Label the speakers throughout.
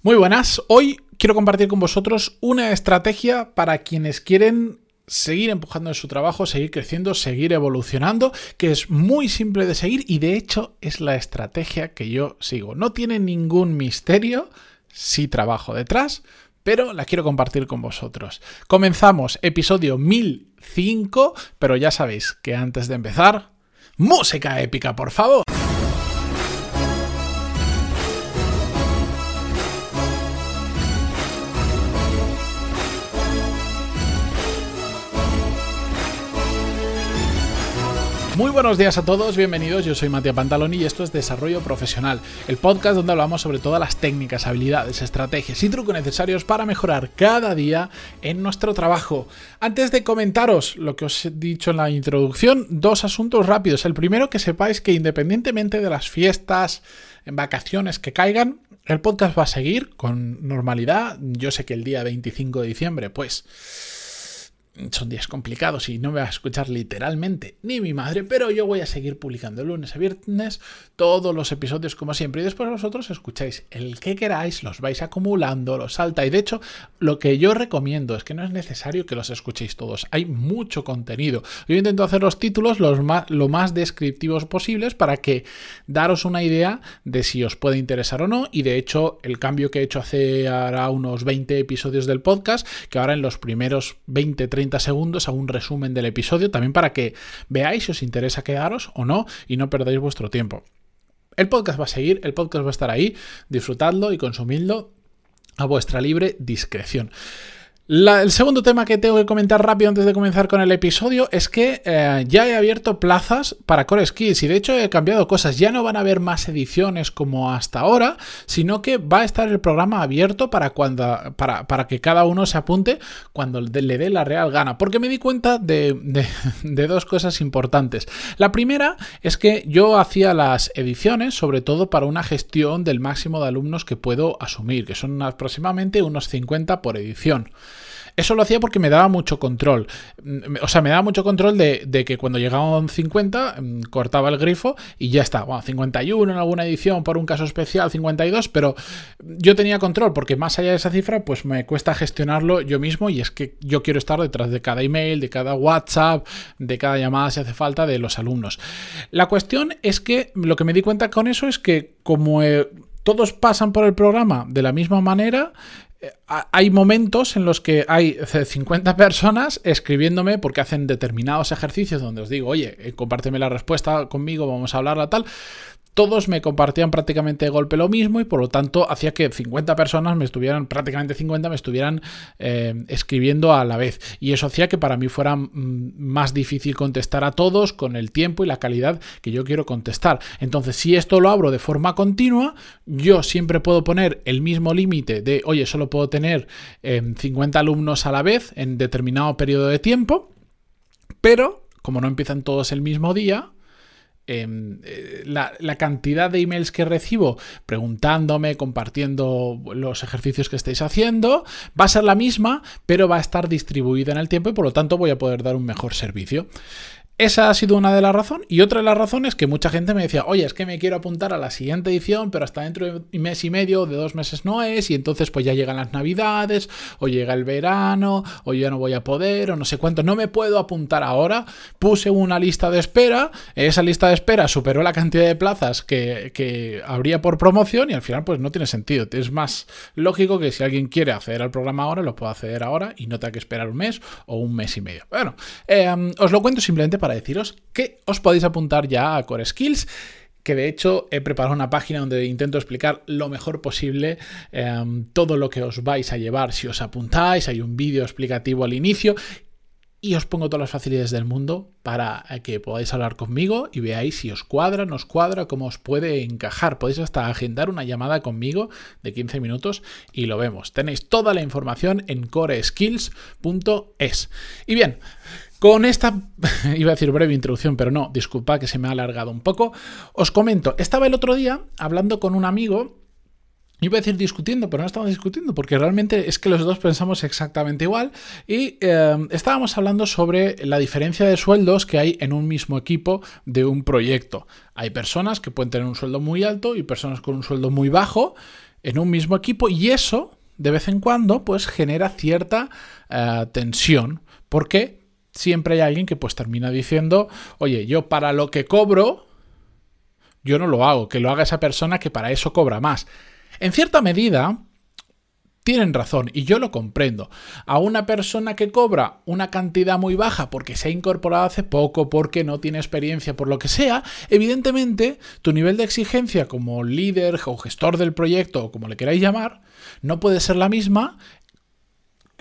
Speaker 1: Muy buenas, hoy quiero compartir con vosotros una estrategia para quienes quieren seguir empujando en su trabajo, seguir creciendo, seguir evolucionando, que es muy simple de seguir y de hecho es la estrategia que yo sigo. No tiene ningún misterio, sí trabajo detrás, pero la quiero compartir con vosotros. Comenzamos episodio 1005, pero ya sabéis que antes de empezar, música épica, por favor. Muy buenos días a todos, bienvenidos. Yo soy Matías Pantaloni y esto es Desarrollo Profesional, el podcast donde hablamos sobre todas las técnicas, habilidades, estrategias y trucos necesarios para mejorar cada día en nuestro trabajo. Antes de comentaros lo que os he dicho en la introducción, dos asuntos rápidos. El primero, que sepáis que independientemente de las fiestas, en vacaciones que caigan, el podcast va a seguir con normalidad. Yo sé que el día 25 de diciembre, pues son días complicados y no me va a escuchar literalmente ni mi madre, pero yo voy a seguir publicando lunes a viernes todos los episodios como siempre y después vosotros escucháis el que queráis, los vais acumulando, los salta y de hecho lo que yo recomiendo es que no es necesario que los escuchéis todos, hay mucho contenido. Yo intento hacer los títulos los más, lo más descriptivos posibles para que daros una idea de si os puede interesar o no y de hecho el cambio que he hecho hace ahora unos 20 episodios del podcast, que ahora en los primeros 20, 30 segundos a un resumen del episodio, también para que veáis si os interesa quedaros o no y no perdáis vuestro tiempo. El podcast va a seguir, el podcast va a estar ahí, disfrutadlo y consumidlo a vuestra libre discreción el segundo tema que tengo que comentar rápido antes de comenzar con el episodio es que eh, ya he abierto plazas para Core Skills y de hecho he cambiado cosas. Ya no van a haber más ediciones como hasta ahora, sino que va a estar el programa abierto para, cuando, para, para que cada uno se apunte cuando le dé la real gana. Porque me di cuenta de, de dos cosas importantes. La primera es que yo hacía las ediciones sobre todo para una gestión del máximo de alumnos que puedo asumir, que son aproximadamente unos 50 por edición. Eso lo hacía porque me daba mucho control. Mm, o sea, me daba mucho control de, que cuando llegaban 50, mm, cortaba el grifo y ya está. Bueno, 51 en alguna edición por un caso especial, 52, pero yo tenía control porque más allá de esa cifra, pues me cuesta gestionarlo yo mismo y es que yo quiero estar detrás de cada email, de cada WhatsApp, de cada llamada si hace falta de los alumnos. La cuestión es que lo que me di cuenta con eso es que como... Eh, todos pasan por el programa de la misma manera, hay momentos en los que hay 50 personas escribiéndome porque hacen determinados ejercicios donde os digo, oye, eh, compárteme la respuesta conmigo, vamos a hablarla tal todos me compartían prácticamente de golpe lo mismo y por lo tanto hacía que 50 personas me estuvieran, prácticamente 50 me estuvieran eh, escribiendo a la vez. Y eso hacía que para mí fuera mm, más difícil contestar a todos con el tiempo y la calidad que yo quiero contestar. Entonces, si esto lo abro de forma continua, yo siempre puedo poner el mismo límite de, oye, solo puedo tener 50 eh, alumnos a la vez en determinado periodo de tiempo, pero como no empiezan todos el mismo día, Em, eh, la, cantidad de emails que recibo preguntándome, compartiendo los ejercicios que estáis haciendo, va a ser la misma, pero va a estar distribuida en el tiempo y por lo tanto voy a poder dar un mejor servicio. Esa ha sido una de las razones. Y otra de las razones es que mucha gente me decía, oye, es que me quiero apuntar a la siguiente edición, pero hasta dentro de un mes y medio, de dos meses no es, y entonces pues ya llegan las navidades, o llega el verano, o ya no voy a poder, o no sé cuánto. No me puedo apuntar ahora. Puse una lista de espera, esa lista de espera superó la cantidad de plazas que, que habría por promoción, y al final pues no tiene sentido. Es más lógico que si alguien quiere acceder al programa ahora, lo pueda acceder ahora y no tenga que esperar un mes o un mes y medio. Bueno, eh, os lo cuento simplemente para deciros que os podéis apuntar ya a Core Skills que de hecho he preparado una página donde intento explicar lo mejor posible em, todo lo que os vais a llevar si os apuntáis, hay un vídeo explicativo al inicio y os pongo todas las facilidades del mundo para que podáis hablar conmigo y veáis si os cuadra, no os cuadra, cómo os puede encajar. Podéis hasta agendar una llamada conmigo de 15 minutos y lo vemos. Tenéis toda la información en coreskills.es. Y bien, con esta, iba a decir breve introducción, pero no, disculpa que se me ha alargado un poco. Os comento, estaba el otro día hablando con un amigo Iba a decir discutiendo, pero no estamos discutiendo, porque realmente es que los dos pensamos exactamente igual. Y eh, estábamos hablando sobre la diferencia de sueldos que hay en un mismo equipo de un proyecto. Hay personas que pueden tener un sueldo muy alto y personas con un sueldo muy bajo. en un mismo equipo y eso, de vez en cuando, pues genera cierta eh, tensión. Porque siempre hay alguien que pues termina diciendo, oye, yo para lo que cobro, yo no lo hago, que lo haga esa persona que para eso cobra más. En cierta medida, tienen razón y yo lo comprendo. A una persona que cobra una cantidad muy baja porque se ha incorporado hace poco, porque no tiene experiencia, por lo que sea, evidentemente tu nivel de exigencia como líder o gestor del proyecto o como le queráis llamar, no puede ser la misma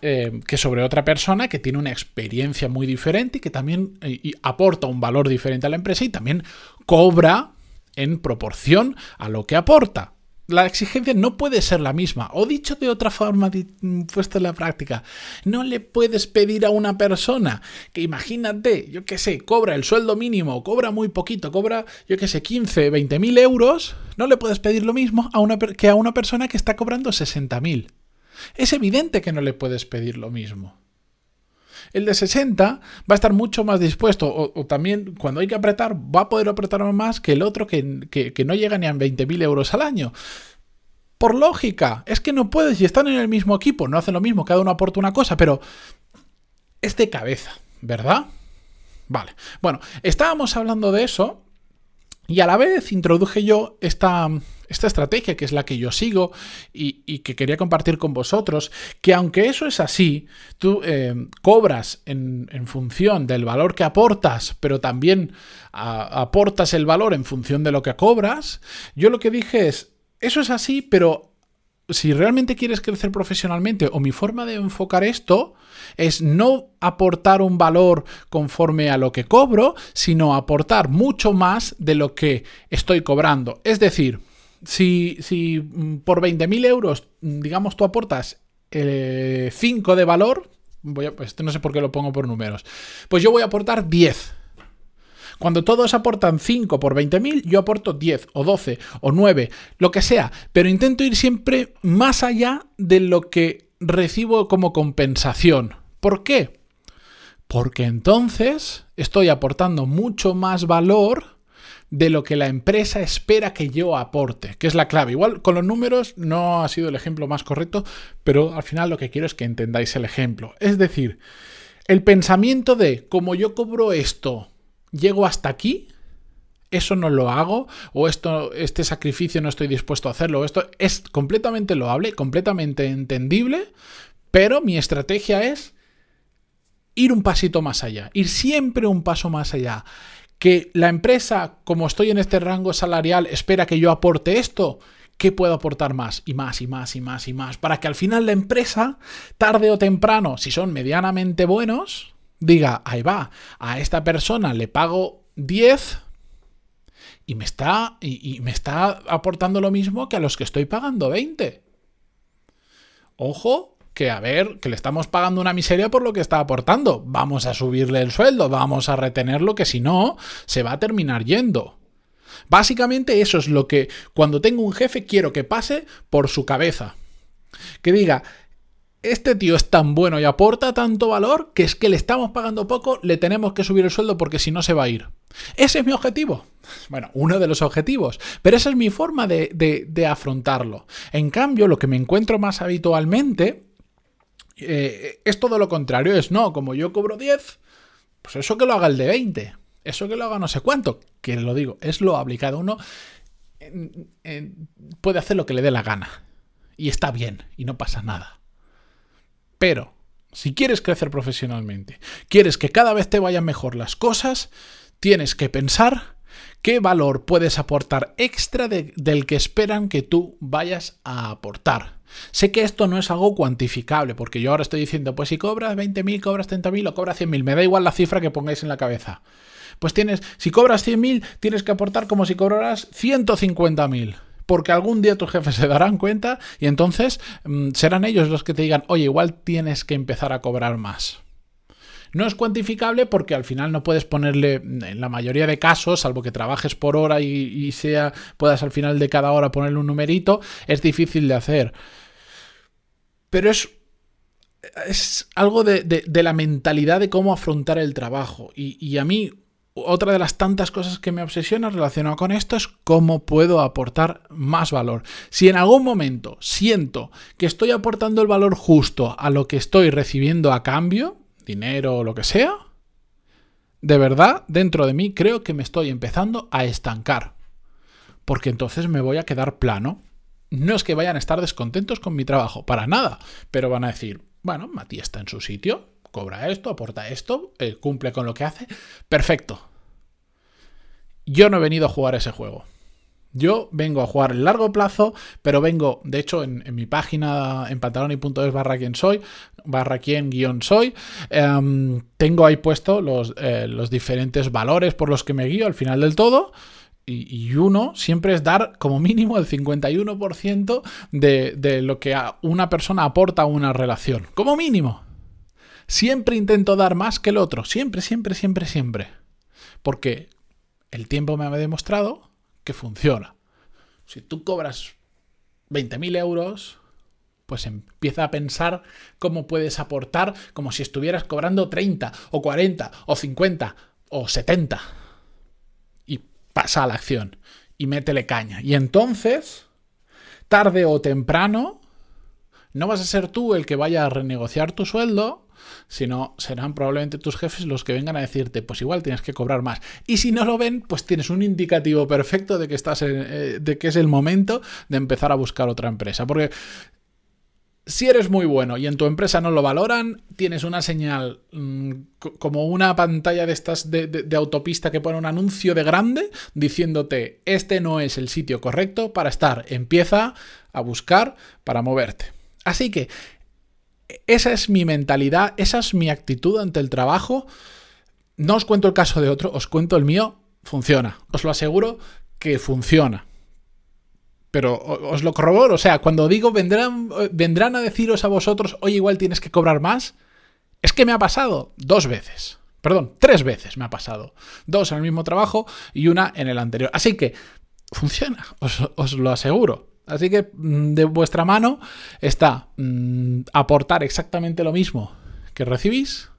Speaker 1: eh, que sobre otra persona que tiene una experiencia muy diferente y que también eh, aporta un valor diferente a la empresa y también cobra en proporción a lo que aporta la exigencia no puede ser la misma. O dicho de otra forma, puesto en la práctica, no le puedes pedir a una persona que imagínate, yo qué sé, cobra el sueldo mínimo, cobra muy poquito, cobra, yo qué sé, 15, 20 mil euros, no le puedes pedir lo mismo a una, que a una persona que está cobrando 60 mil. Es evidente que no le puedes pedir lo mismo. El de 60 va a estar mucho más dispuesto o, también cuando hay que apretar va a poder apretar más que el otro que, no llega ni a 20.000 euros al año. Por lógica, es que no puedes, si están en el mismo equipo, no hacen lo mismo, cada uno aporta una cosa, pero es de cabeza, ¿verdad? Vale. Bueno, estábamos hablando de eso y a la vez introduje yo esta, esta estrategia que es la que yo sigo y, que quería compartir con vosotros, que aunque eso es así, tú eh, cobras en, función del valor que aportas, pero también aportas el valor en función de lo que cobras, yo lo que dije es, eso es así, pero si realmente quieres crecer profesionalmente o mi forma de enfocar esto es no aportar un valor conforme a lo que cobro, sino aportar mucho más de lo que estoy cobrando. Es decir, si, si mm, por 20.000 euros, mm, digamos, tú aportas 5 eh, de valor, voy a, pues no sé por qué lo pongo por números, pues yo voy a aportar 10. Cuando todos aportan 5 por 20.000, yo aporto 10 o 12 o 9, lo que sea, pero intento ir siempre más allá de lo que recibo como compensación. ¿Por qué? Porque entonces estoy aportando mucho más valor de lo que la empresa espera que yo aporte, que es la clave. Igual con los números no ha sido el ejemplo más correcto, pero al final lo que quiero es que entendáis el ejemplo. Es decir, el pensamiento de como yo cobro esto, llego hasta aquí, eso no lo hago, o esto, este sacrificio no estoy dispuesto a hacerlo, esto es completamente loable, completamente entendible, pero mi estrategia es ir un pasito más allá, ir siempre un paso más allá que la empresa, como estoy en este rango salarial, espera que yo aporte esto, ¿qué puedo aportar más? Y más y más y más y más. Para que al final la empresa, tarde o temprano, si son medianamente buenos, diga, ahí va, a esta persona le pago 10 y me está, y, me está aportando lo mismo que a los que estoy pagando 20. Ojo, que a ver, que le estamos pagando una miseria por lo que está aportando. Vamos a subirle el sueldo, vamos a retenerlo, que si no, se va a terminar yendo. Básicamente eso es lo que cuando tengo un jefe quiero que pase por su cabeza. Que diga, este tío es tan bueno y aporta tanto valor que es que le estamos pagando poco, le tenemos que subir el sueldo porque si no se va a ir. Ese es mi objetivo. Bueno, uno de los objetivos, pero esa es mi forma de, de afrontarlo. En cambio, lo que me encuentro más habitualmente eh, es todo lo contrario, es no, como yo cobro 10, pues eso que lo haga el de 20, eso que lo haga no sé cuánto, que lo digo, es lo aplicado. Uno puede hacer lo que le dé la gana y está bien y no pasa nada. Pero, si quieres crecer profesionalmente, quieres que cada vez te vayan mejor las cosas, tienes que pensar qué valor puedes aportar extra del que esperan que tú vayas a aportar. Sé que esto no es algo cuantificable, porque yo ahora estoy diciendo, pues si cobras 20.000, cobras 30.000 o cobras 100.000, me da igual la cifra que pongáis en la cabeza. Pues tienes, si cobras 100.000, tienes que aportar como si cobraras 150.000 porque algún día tus jefes se darán cuenta y entonces mm, serán ellos los que te digan, oye, igual tienes que empezar a cobrar más. No es cuantificable porque al final no puedes ponerle, en la mayoría de casos, salvo que trabajes por hora y, sea, puedas al final de cada hora ponerle un numerito, es difícil de hacer. Pero es es algo de, la mentalidad de cómo afrontar el trabajo. Y, a mí, otra de las tantas cosas que me obsesiona relacionado con esto es cómo puedo aportar más valor. Si en algún momento siento que estoy aportando el valor justo a lo que estoy recibiendo a cambio, dinero o lo que sea, de verdad, dentro de mí creo que me estoy empezando a estancar. Porque entonces me voy a quedar plano. No es que vayan a estar descontentos con mi trabajo, para nada, pero van a decir, bueno, Matías está en su sitio, cobra esto, aporta esto, eh, cumple con lo que hace. Perfecto. Yo no he venido a jugar ese juego. Yo vengo a jugar en largo plazo, pero vengo, de hecho, en, mi página en pantaloni.es barra quien soy, barra quien guion soy, em, tengo ahí puesto eh, los, diferentes valores por los que me guío al final del todo. Y, uno siempre es dar como mínimo el 51% de, de lo que una persona aporta a una relación. Como mínimo. Siempre intento dar más que el otro, siempre, siempre, siempre, siempre. Porque el tiempo me ha demostrado que funciona. Si tú cobras 20.000 euros, pues empieza a pensar cómo puedes aportar como si estuvieras cobrando 30 o 40 o 50 o 70. Pasa a la acción y métele caña. Y entonces, tarde o temprano, no vas a ser tú el que vaya a renegociar tu sueldo, sino serán probablemente tus jefes los que vengan a decirte, pues igual tienes que cobrar más. Y si no lo ven, pues tienes un indicativo perfecto de que estás eh, de que es el momento de empezar a buscar otra empresa, porque si eres muy bueno y en tu empresa no lo valoran, tienes una señal mm, como una pantalla de estas de, autopista que pone un anuncio de grande diciéndote este no es el sitio correcto para estar. Empieza a buscar para moverte. Así que esa es mi mentalidad, esa es mi actitud ante el trabajo. No os cuento el caso de otro, os cuento el mío. Funciona. Os lo aseguro que funciona. Pero os lo corroboro. O sea, cuando digo vendrán, vendrán a deciros a vosotros, oye, igual tienes que cobrar más. Es que me ha pasado dos veces. Perdón, tres veces me ha pasado. Dos en el mismo trabajo y una en el anterior. Así que funciona, os, lo aseguro. Así que mm, de vuestra mano está mm, aportar exactamente lo mismo que recibís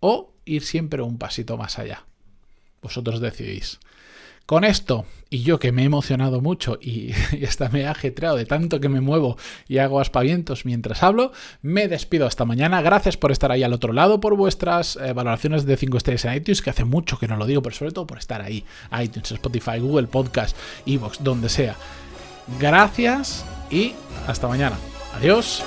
Speaker 1: o ir siempre un pasito más allá. Vosotros decidís. Con esto, y yo que me he emocionado mucho y, hasta me he ajetreado de tanto que me muevo y hago aspavientos mientras hablo, me despido hasta mañana. Gracias por estar ahí al otro lado, por vuestras eh, valoraciones de 5 estrellas en iTunes, que hace mucho que no lo digo, pero sobre todo por estar ahí. iTunes, Spotify, Google Podcast, Evox, donde sea. Gracias y hasta mañana. Adiós.